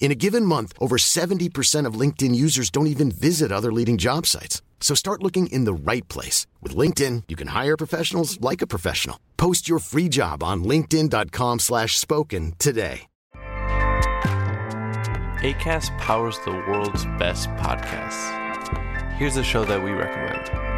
In a given month, over 70% of LinkedIn users don't even visit other leading job sites. So start looking in the right place. With LinkedIn, you can hire professionals like a professional. Post your free job on linkedin.com slash spoken today. ACAST powers the world's best podcasts. Here's a show that we recommend.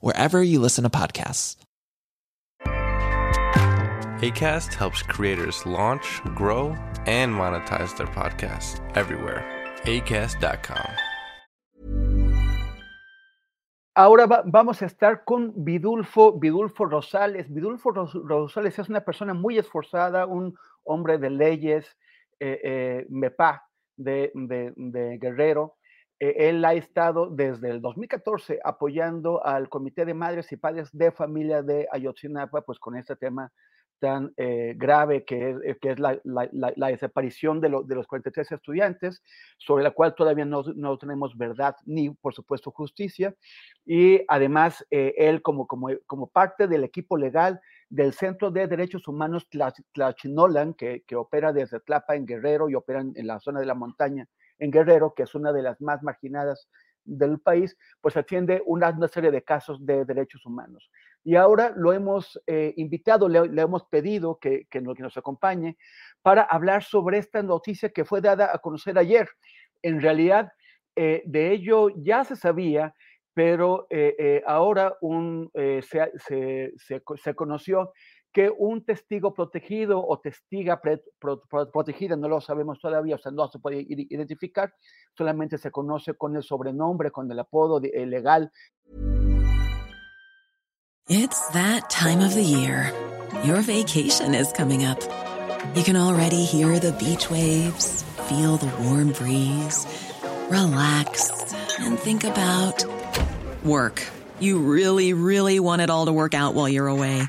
wherever you listen to podcasts. ACAST helps creators launch, grow, and monetize their podcasts everywhere. ACAST.com. Ahora va- vamos a estar con Vidulfo, Vidulfo Rosales. Vidulfo Ros- Rosales es una persona muy esforzada, un hombre de leyes, eh, eh, MEPA de, de- de Guerrero. Eh, él ha estado desde el 2014 apoyando al Comité de Madres y Padres de Familia de Ayotzinapa, pues con este tema tan eh, grave que es, eh, que es la, la- la- la desaparición de, lo- de los 43 estudiantes, sobre la cual todavía no, no tenemos verdad ni, por supuesto, justicia. Y además, eh, él como, como, como parte del equipo legal del Centro de Derechos Humanos Tla- Tlachinolan, que, que opera desde Tlapa en Guerrero y opera en, en la zona de la montaña en Guerrero, que es una de las más marginadas del país, pues atiende una, serie de casos de derechos humanos. Y ahora lo hemos eh, invitado, le, hemos pedido que, que, nos, que nos acompañe para hablar sobre esta noticia que fue dada a conocer ayer. En realidad, eh, de ello ya se sabía, pero eh, ahora se, se, se, conoció que un testigo protegido o testiga pre, pro, pro, protegida, no lo sabemos todavía, o sea, no se puede identificar, solamente se conoce con el sobrenombre, con el apodo de, eh, legal. It's that time of the year. Your vacation is coming up. You can already hear the beach waves, feel the warm breeze, relax, and think about work. You really, really want it all to work out while you're away.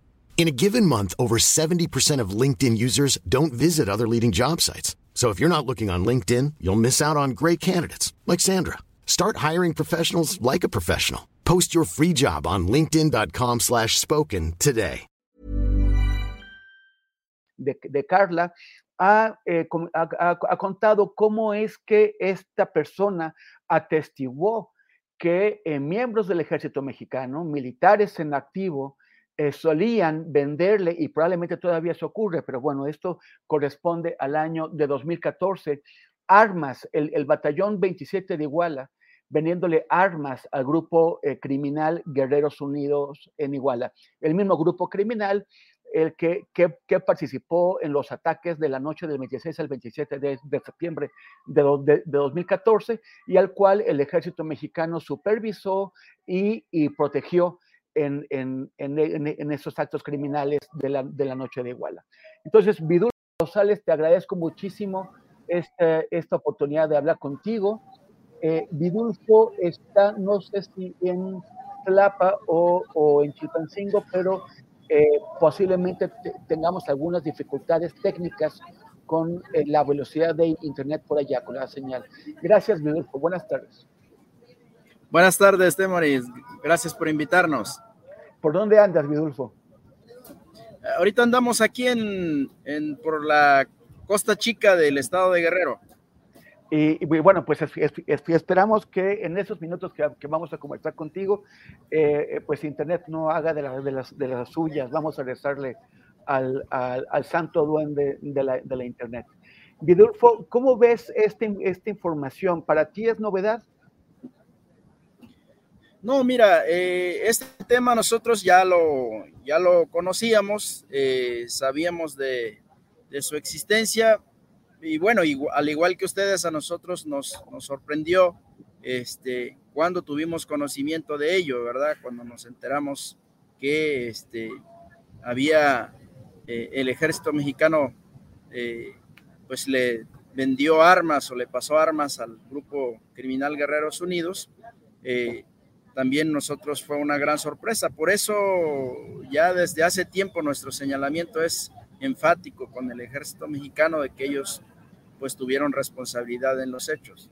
In a given month, over 70% of LinkedIn users don't visit other leading job sites. So if you're not looking on LinkedIn, you'll miss out on great candidates like Sandra. Start hiring professionals like a professional. Post your free job on linkedin.com slash spoken today. De, de Carla ha, eh, ha, ha, contado cómo es que esta persona atestiguó que eh, miembros del ejército mexicano, militares en activo, eh, solían venderle, y probablemente todavía se ocurre, pero bueno, esto corresponde al año de 2014, armas, el, el batallón 27 de Iguala, vendiéndole armas al grupo eh, criminal Guerreros Unidos en Iguala. El mismo grupo criminal el que, que, participó en los ataques de la noche del 26 al 27 de, de septiembre de, de, de, 2014 y al cual el ejército mexicano supervisó y, y protegió en, en, en, en, esos actos criminales de la, de la noche de Iguala. Entonces, Vidul Rosales, te agradezco muchísimo esta, esta oportunidad de hablar contigo. Eh, Vidulfo está, no sé si en Tlapa o, o en Chilpancingo, pero eh, posiblemente te, tengamos algunas dificultades técnicas con eh, la velocidad de Internet por allá, con la señal. Gracias, Vidulfo. Buenas tardes. Buenas tardes, Temoris. Gracias por invitarnos. ¿Por dónde andas, Vidulfo? Ahorita andamos aquí en, en por la costa chica del estado de Guerrero. Y, bueno, pues esperamos que en esos minutos que, vamos a conversar contigo, eh, pues Internet no haga de, de, las, de, las, suyas. Vamos a rezarle al, al, santo duende de la, de la, Internet. Vidulfo, ¿cómo ves este, esta información? ¿Para ti es novedad? No, mira, eh, este tema nosotros ya lo, ya lo conocíamos, eh, sabíamos de, de su existencia, y bueno, al igual que ustedes, a nosotros nos, nos sorprendió este, cuando tuvimos conocimiento de ello, ¿verdad? Cuando nos enteramos que este, había eh, el ejército mexicano, eh, pues le vendió armas o le pasó armas al grupo criminal Guerreros Unidos. También nosotros fue una gran sorpresa. Por eso ya desde hace tiempo nuestro señalamiento es enfático con el ejército mexicano de que ellos pues tuvieron responsabilidad en los hechos.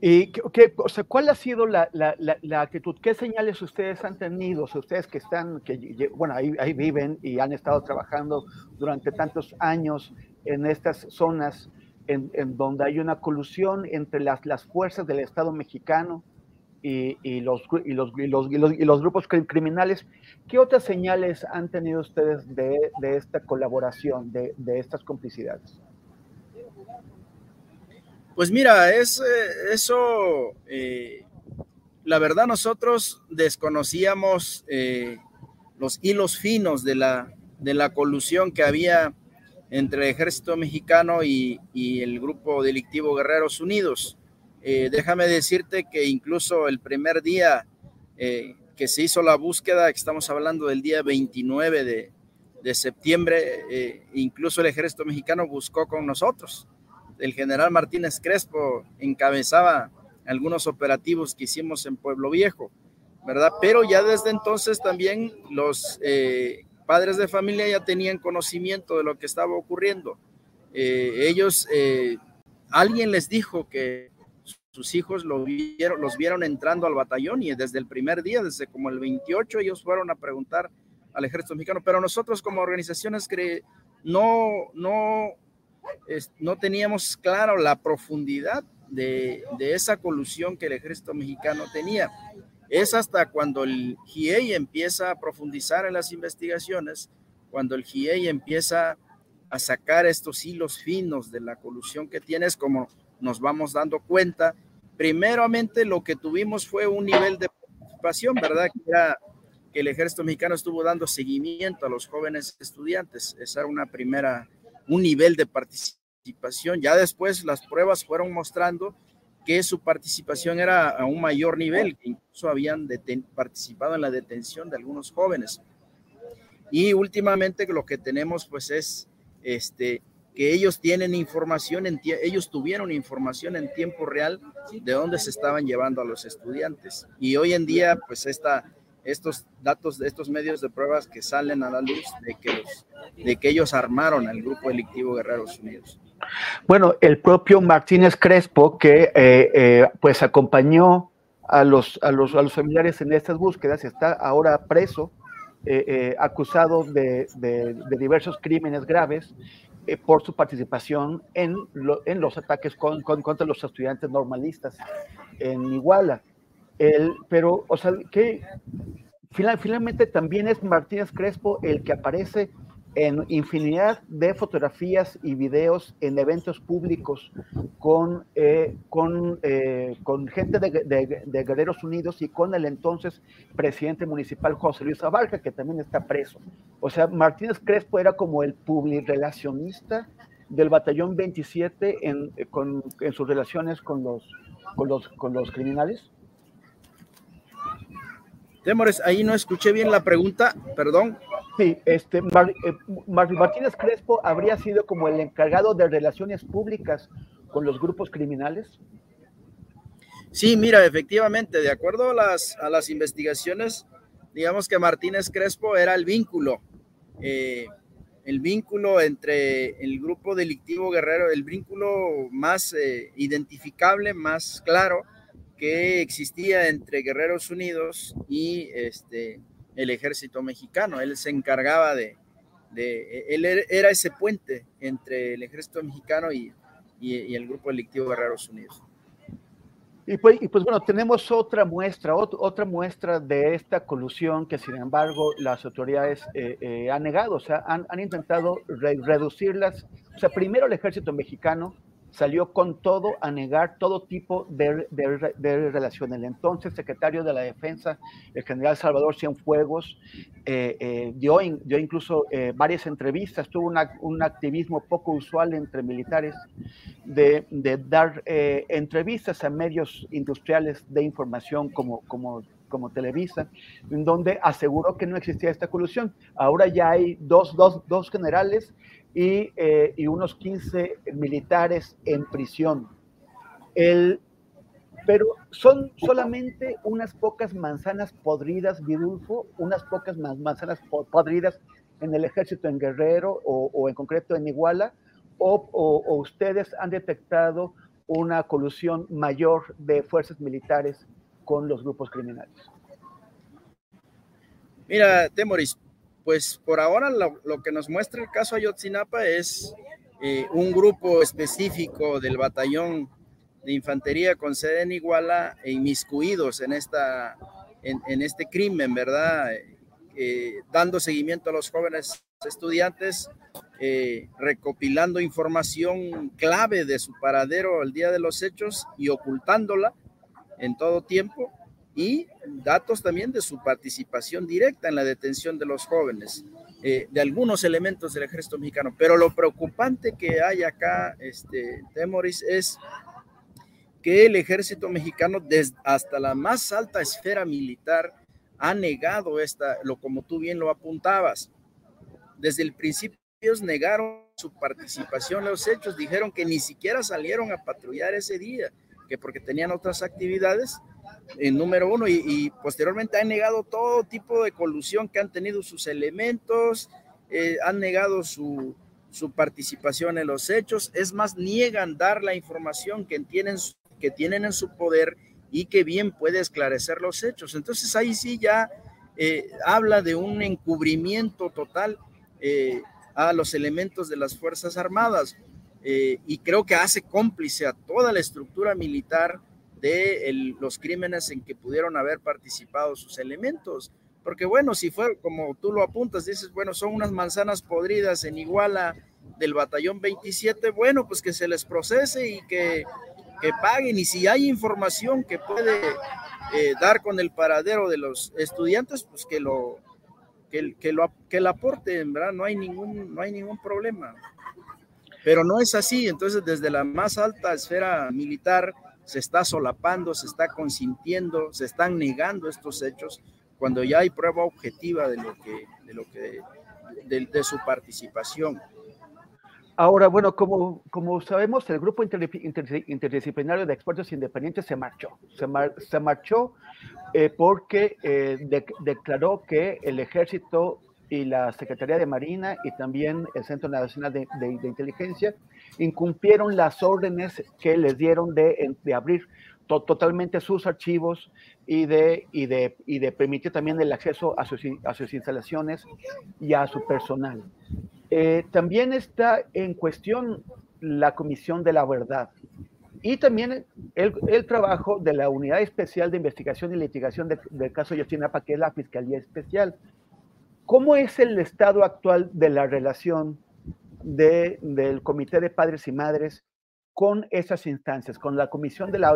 ¿Y qué, o sea, cuál ha sido la, la, la, actitud? ¿Qué señales ustedes han tenido? ustedes que están, que bueno, ahí, ahí, viven y han estado trabajando durante tantos años en estas zonas en, en donde hay una colusión entre las, las fuerzas del Estado mexicano y, y, los, y, los, y, los, y, los, grupos criminales, ¿qué otras señales han tenido ustedes de, de esta colaboración, de, de estas complicidades? Pues mira, es eh, eso, eh, la verdad nosotros desconocíamos eh, los hilos finos de la, de la colusión que había entre el ejército mexicano y, el grupo delictivo Guerreros Unidos. Déjame decirte que incluso el primer día que se hizo la búsqueda, que estamos hablando del día 29 de, de septiembre, incluso el ejército mexicano buscó con nosotros el general Martínez Crespo encabezaba algunos operativos que hicimos en Pueblo Viejo, ¿verdad? Pero ya desde entonces también los eh, padres de familia ya tenían conocimiento de lo que estaba ocurriendo. Eh, ellos, eh, alguien les dijo que sus hijos los vieron entrando al batallón y desde el primer día, desde como el 28, ellos fueron a preguntar al ejército mexicano, pero nosotros como organizaciones que no, no teníamos claro la profundidad de, esa colusión que el ejército mexicano tenía. Es hasta cuando el GIEI empieza a profundizar en las investigaciones, cuando el GIEI empieza a sacar estos hilos finos de la colusión que tienes, como nos vamos dando cuenta. Primeramente lo que tuvimos fue un nivel de participación, ¿verdad? Que el ejército mexicano estuvo dando seguimiento a los jóvenes estudiantes. Esa era una primera un nivel de participación. Ya después las pruebas fueron mostrando que su participación era a un mayor nivel, que incluso habían participado en la detención de algunos jóvenes. Y últimamente lo que tenemos pues es este, que ellos tienen información, en ellos tuvieron información en tiempo real de dónde se estaban llevando a los estudiantes. Y hoy en día pues esta estos datos de estos medios de pruebas que salen a la luz de que, de que ellos armaron al grupo delictivo Guerreros Unidos. Bueno, el propio Martínez Crespo, que eh, eh, pues acompañó a los, a, los, a los familiares en estas búsquedas, está ahora preso, eh, acusado de, de, diversos crímenes graves por su participación en, en los ataques con, contra los estudiantes normalistas en Iguala. El, pero, o sea, que finalmente también es Martínez Crespo el que aparece en infinidad de fotografías y videos en eventos públicos con, eh, eh, gente de, de, Guerreros Unidos y con el entonces presidente municipal José Luis Abarca, que también está preso. O sea, Martínez Crespo era como el publirelacionista del batallón 27 en, con, en sus relaciones con los, con los, con los criminales. Temores, ahí no escuché bien la pregunta, perdón. Sí, este, eh, Martínez Crespo habría sido como el encargado de relaciones públicas con los grupos criminales. Sí, mira, efectivamente, de acuerdo a las, a las investigaciones, digamos que Martínez Crespo era el vínculo eh, el vínculo entre el grupo delictivo guerrero, el vínculo más eh, identificable, más claro que existía entre Guerreros Unidos y este, el ejército mexicano. Él se encargaba de, de él era ese puente entre el ejército mexicano y, y el grupo delictivo Guerreros Unidos. Y pues, y pues, bueno, tenemos otra muestra, otra muestra de esta colusión que sin embargo las autoridades eh, eh, han negado, o sea, han, han intentado reducirlas. O sea, primero el ejército mexicano salió con todo a negar todo tipo de, de, relación. El entonces secretario de la Defensa, el general Salvador Cienfuegos, eh, eh, dio, dio, incluso eh, varias entrevistas, tuvo un activismo poco usual entre militares de, de dar entrevistas a medios industriales de información como, como como Televisa, en donde aseguró que no existía esta colusión. Ahora ya hay dos, dos, dos generales eh, y, unos 15 militares en prisión. El, pero son solamente unas pocas manzanas podridas, Vidulfo, unas pocas manzanas podridas en el ejército en Guerrero o, en concreto en Iguala, o, o, ustedes han detectado una colusión mayor de fuerzas militares con los grupos criminales. Mira, Temoris, pues por ahora lo, que nos muestra el caso Ayotzinapa es eh, un grupo específico del batallón de infantería con sede en Iguala e inmiscuidos en, esta, en, este crimen, ¿verdad? Eh, dando seguimiento a los jóvenes estudiantes, eh, recopilando información clave de su paradero el día de los hechos y ocultándola en todo tiempo y datos también de su participación directa en la detención de los jóvenes, eh, de algunos elementos del ejército mexicano. Pero lo preocupante que hay acá, este, Temoris, es que el ejército mexicano, desde hasta la más alta esfera militar, ha negado esta, lo como tú bien lo apuntabas. Desde el principio ellos negaron su participación en los hechos, dijeron que ni siquiera salieron a patrullar ese día, que porque tenían otras actividades, en número uno, y, posteriormente han negado todo tipo de colusión que han tenido sus elementos, eh, han negado su, su, participación en los hechos, es más, niegan dar la información que tienen, que tienen en su poder y que bien puede esclarecer los hechos. Entonces ahí sí ya eh, habla de un encubrimiento total eh, a los elementos de las Fuerzas Armadas y creo que hace cómplice a toda la estructura militar de los crímenes en que pudieron haber participado sus elementos. Porque bueno, si fue como tú lo apuntas, dices, bueno, son unas manzanas podridas en Iguala del batallón 27, bueno, pues que se les procese y que, que paguen. Y si hay información que puede eh, dar con el paradero de los estudiantes, pues que lo, que, que lo, que la aporten, ¿verdad? No hay, ningún, no hay ningún problema. Pero no es así, entonces desde la más alta esfera militar se está solapando, se está consintiendo, se están negando estos hechos cuando ya hay prueba objetiva de lo que, de lo que, de, su participación. Ahora, bueno, como, sabemos, el grupo interdisciplinario de expertos independientes se marchó. Se marchó eh, porque eh, declaró que el ejército y la Secretaría de Marina y también el Centro Nacional de, Inteligencia incumplieron las órdenes que les dieron de, de abrir totalmente sus archivos y de, y, de, y de permitir también el acceso a sus, a sus instalaciones y a su personal. Eh, también está en cuestión la Comisión de la Verdad y también el, el trabajo de la Unidad Especial de Investigación y Litigación del caso Yotinapa, que es la Fiscalía Especial. ¿Cómo es el estado actual de la relación de, del Comité de Padres y Madres con esas instancias, con la Comisión de la,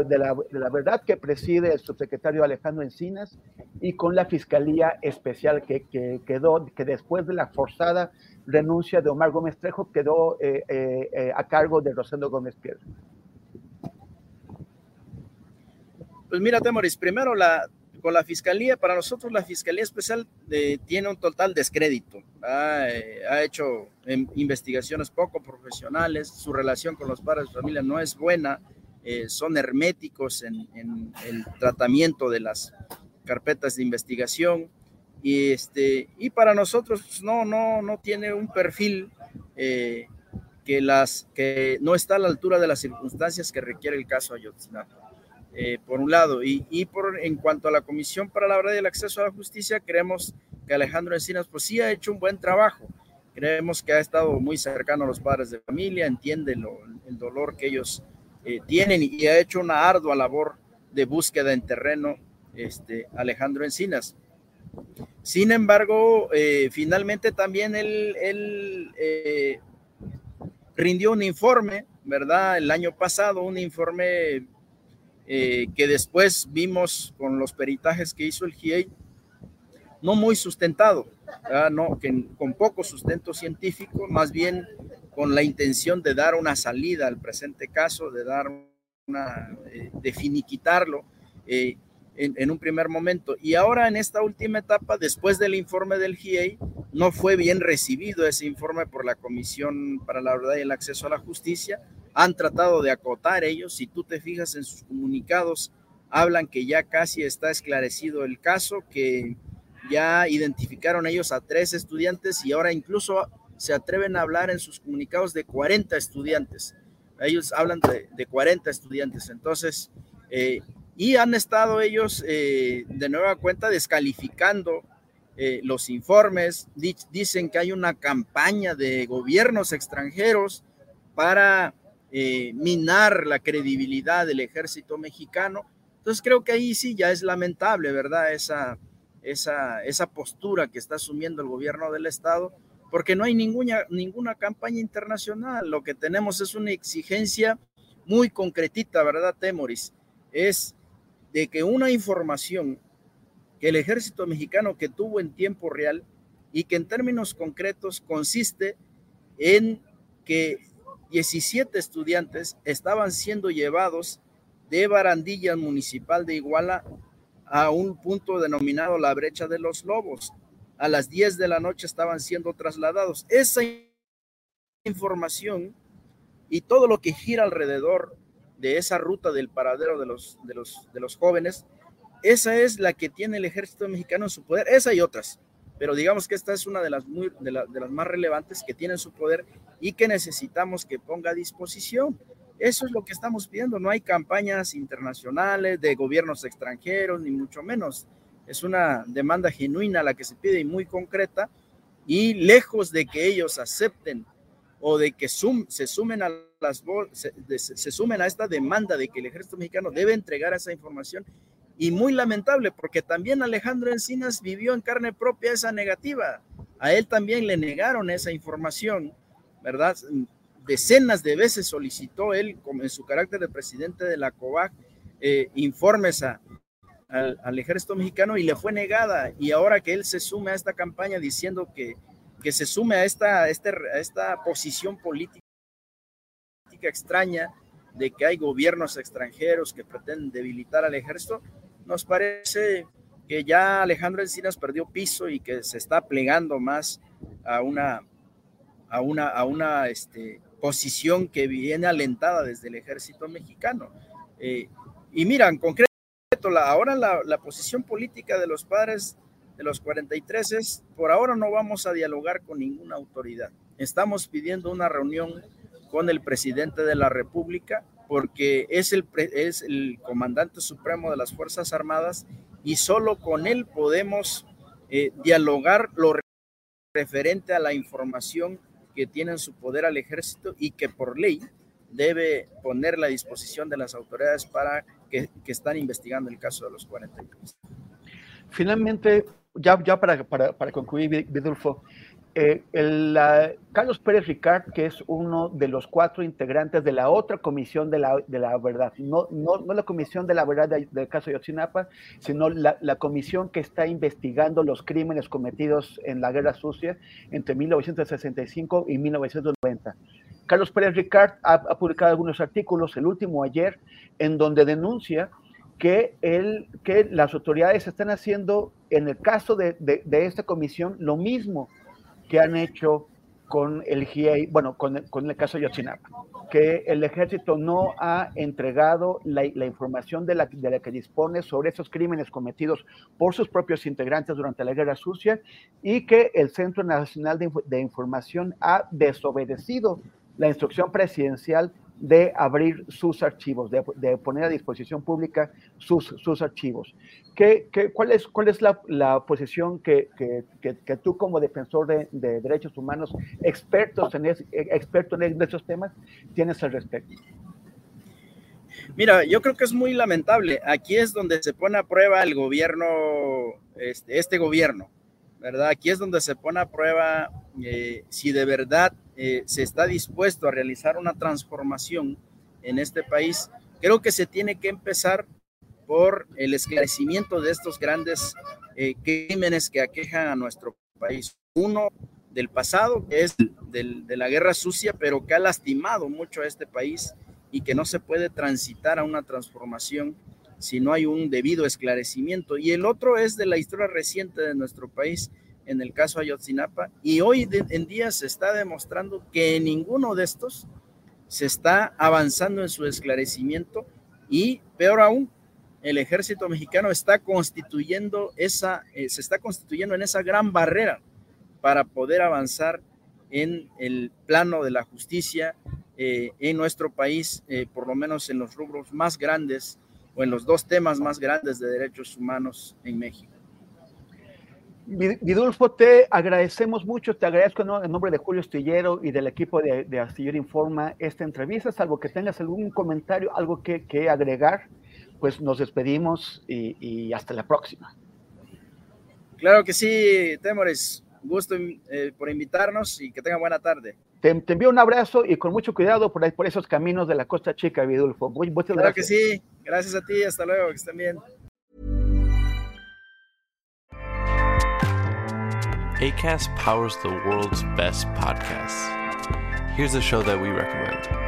Verdad que preside el subsecretario Alejandro Encinas y con la Fiscalía Especial que, que quedó, que después de la forzada renuncia de Omar Gómez Trejo quedó eh, eh, eh, a cargo de Rosendo Gómez Piedra? Pues mira, Temoris, primero la, con la fiscalía, para nosotros la fiscalía especial eh, tiene un total descrédito. Eh, ha hecho investigaciones poco profesionales, su relación con los padres de familia no es buena, eh, son herméticos en, el tratamiento de las carpetas de investigación. y, este, y para nosotros pues, no, no, no tiene un perfil eh, que, las, que no está a la altura de las circunstancias que requiere el caso Ayotzinapa. Eh, por un lado, y, y, por, en cuanto a la Comisión para la Verdad y el Acceso a la Justicia, creemos que Alejandro Encinas pues sí ha hecho un buen trabajo, creemos que ha estado muy cercano a los padres de familia, entiende lo, el dolor que ellos eh, tienen y ha hecho una ardua labor de búsqueda en terreno este, Alejandro Encinas. Sin embargo, eh, finalmente también él, él eh, rindió un informe, ¿verdad? El año pasado, un informe eh, que después vimos con los peritajes que hizo el GIEI, no muy sustentado, no, que, con poco sustento científico, más bien con la intención de dar una salida al presente caso, de dar una, finiquitarlo. Eh, en, un primer momento. Y ahora en esta última etapa, después del informe del GIEI, no fue bien recibido ese informe por la Comisión para la Verdad y el Acceso a la Justicia. Han tratado de acotar ellos. Si tú te fijas en sus comunicados, hablan que ya casi está esclarecido el caso, que ya identificaron ellos a tres estudiantes y ahora incluso se atreven a hablar en sus comunicados de 40 estudiantes. Ellos hablan de, de 40 estudiantes. Entonces, eh, y han estado ellos eh, de nueva cuenta descalificando eh, los informes, dicen que hay una campaña de gobiernos extranjeros para eh, minar la credibilidad del ejército mexicano. Entonces creo que ahí sí ya es lamentable, ¿verdad? Esa, esa, esa postura que está asumiendo el gobierno del estado, porque no hay ninguna, ninguna campaña internacional. Lo que tenemos es una exigencia muy concretita, ¿verdad, Temoris? Es de que una información que el ejército mexicano que tuvo en tiempo real y que en términos concretos consiste en que 17 estudiantes estaban siendo llevados de Barandilla Municipal de Iguala a un punto denominado la brecha de los lobos. A las 10 de la noche estaban siendo trasladados. Esa información y todo lo que gira alrededor de esa ruta del paradero de los, de los, de los jóvenes, esa es la que tiene el ejército mexicano en su poder, esa y otras, pero digamos que esta es una de las, de, de las más relevantes que tiene en su poder y que necesitamos que ponga a disposición. Eso es lo que estamos pidiendo, no hay campañas internacionales de gobiernos extranjeros, ni mucho menos. Es una demanda genuina la que se pide y muy concreta, y lejos de que ellos acepten o de que se sumen a esta demanda de que el ejército mexicano debe entregar esa información y muy lamentable porque también Alejandro Encinas vivió en carne propia esa negativa. A él también le negaron esa información, ¿verdad? Decenas de veces solicitó él, en su carácter de presidente de la COVAC, eh, informes a, al, ejército mexicano y le fue negada. Y ahora que él se sume a esta campaña diciendo que que se sume a esta, este, esta posición política extraña de que hay gobiernos extranjeros que pretenden debilitar al ejército, nos parece que ya Alejandro Encinas perdió piso y que se está plegando más a una, a una, a una este, posición que viene alentada desde el ejército mexicano. Eh, y mira, en concreto, ahora la, la posición política de los padres de los 43 es, por ahora no vamos a dialogar con ninguna autoridad. Estamos pidiendo una reunión con el presidente de la República porque es el, es el comandante supremo de las Fuerzas Armadas y solo con él podemos eh, dialogar lo referente a la información que tiene en su poder al ejército y que por ley debe poner la disposición de las autoridades para que, están investigando el caso de los 43. Finalmente, ya, ya para, para, para concluir, Vidulfo, eh, el, Carlos Pérez Ricard, que es uno de los cuatro integrantes de la otra comisión de la, de la verdad, no, no, no la comisión de la verdad del caso de Yotzinapa, sino la, la, comisión que está investigando los crímenes cometidos en la guerra sucia entre 1965 y 1990. Carlos Pérez Ricard ha, ha publicado algunos artículos, el último ayer, en donde denuncia que, él, que las autoridades están haciendo, en el caso de, de, esta comisión, lo mismo que han hecho con el GIEI, bueno, con, con, el caso de Yotzinapa, que el ejército no ha entregado la, información de la, de la, que dispone sobre esos crímenes cometidos por sus propios integrantes durante la Guerra Sucia y que el Centro Nacional de, de Información ha desobedecido la instrucción presidencial de abrir sus archivos, de, poner a disposición pública sus, sus archivos. ¿Qué, qué, cuál, es, ¿Cuál es la, la posición que, que, que, tú como defensor de, de, derechos humanos, expertos en, es, experto en estos temas, tienes al respecto? Mira, yo creo que es muy lamentable. Aquí es donde se pone a prueba el gobierno, este, este gobierno, ¿verdad? Aquí es donde se pone a prueba eh, si de verdad eh, se está dispuesto a realizar una transformación en este país, creo que se tiene que empezar por el esclarecimiento de estos grandes eh, crímenes que aquejan a nuestro país. Uno del pasado, que es del, de la guerra sucia, pero que ha lastimado mucho a este país y que no se puede transitar a una transformación si no hay un debido esclarecimiento. Y el otro es de la historia reciente de nuestro país, en el caso Ayotzinapa, y hoy en día se está demostrando que en ninguno de estos se está avanzando en su esclarecimiento y peor aún, el ejército mexicano está constituyendo esa, eh, se está constituyendo en esa gran barrera para poder avanzar en el plano de la justicia eh, en nuestro país, eh, por lo menos en los rubros más grandes o en los dos temas más grandes de derechos humanos en México. Vidulfo, te agradecemos mucho, te agradezco en nombre de Julio Astillero y del equipo de, de Astillero Informa esta entrevista, salvo que tengas algún comentario, algo que, que agregar, pues nos despedimos y, y, hasta la próxima. Claro que sí, Temores, gusto eh, por invitarnos y que tengan buena tarde. Te, te, envío un abrazo y con mucho cuidado por, ahí, por esos caminos de la Costa Chica, Vidulfo. Muy, muchas claro gracias. que sí, gracias a ti, hasta luego, que estén bien. ACAST powers the world's best podcasts. Here's a show that we recommend.